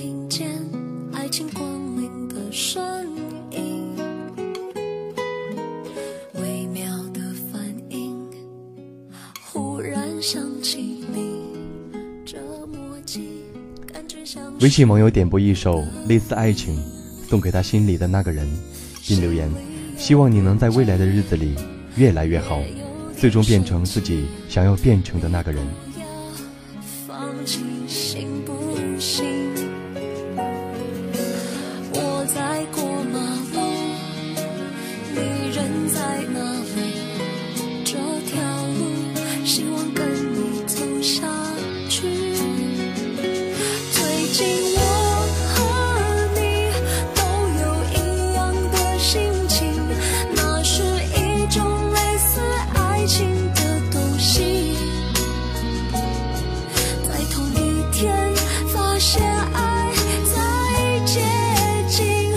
听见爱情光临的声音，微妙的反应，忽然想起你。这默契，感觉像微信。网友点播一首类似爱情送给他心里的那个人，并留言：希望你能在未来的日子里越来越好，最终变成自己想要变成的那个人。放弃行不行我在过马路你人在哪里这条路希望跟你走下去。最近我和你都有一样的心情那是一种类似爱情。情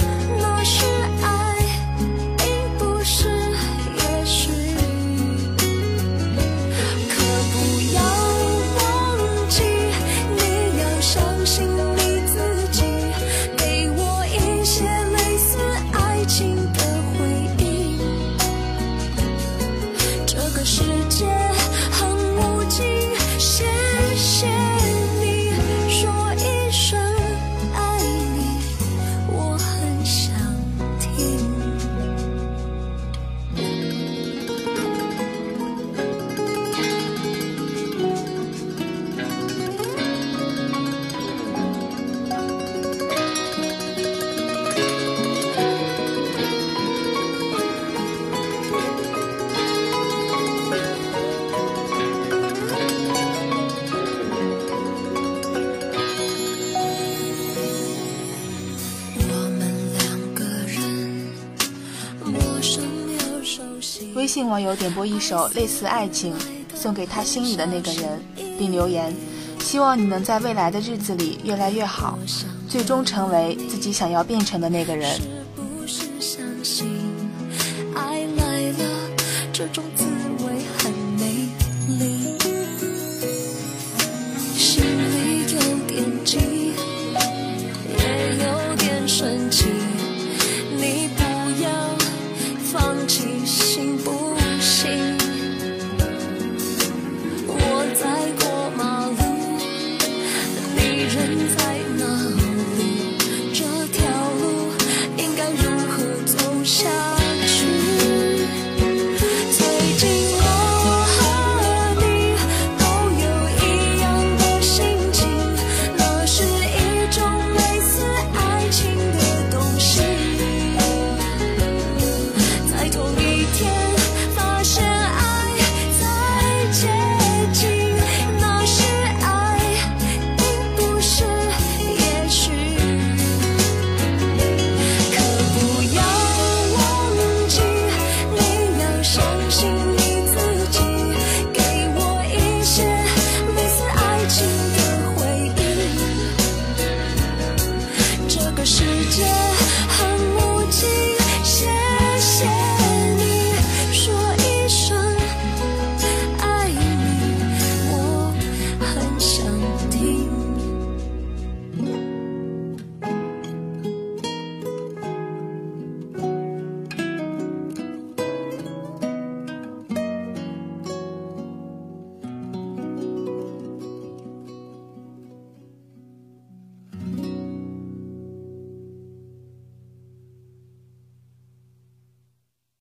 微信网友点播一首类似爱情送给他心里的那个人，并留言：希望你能在未来的日子里越来越好，最终成为自己想要变成的那个人。爱来了，这种滋味很美丽。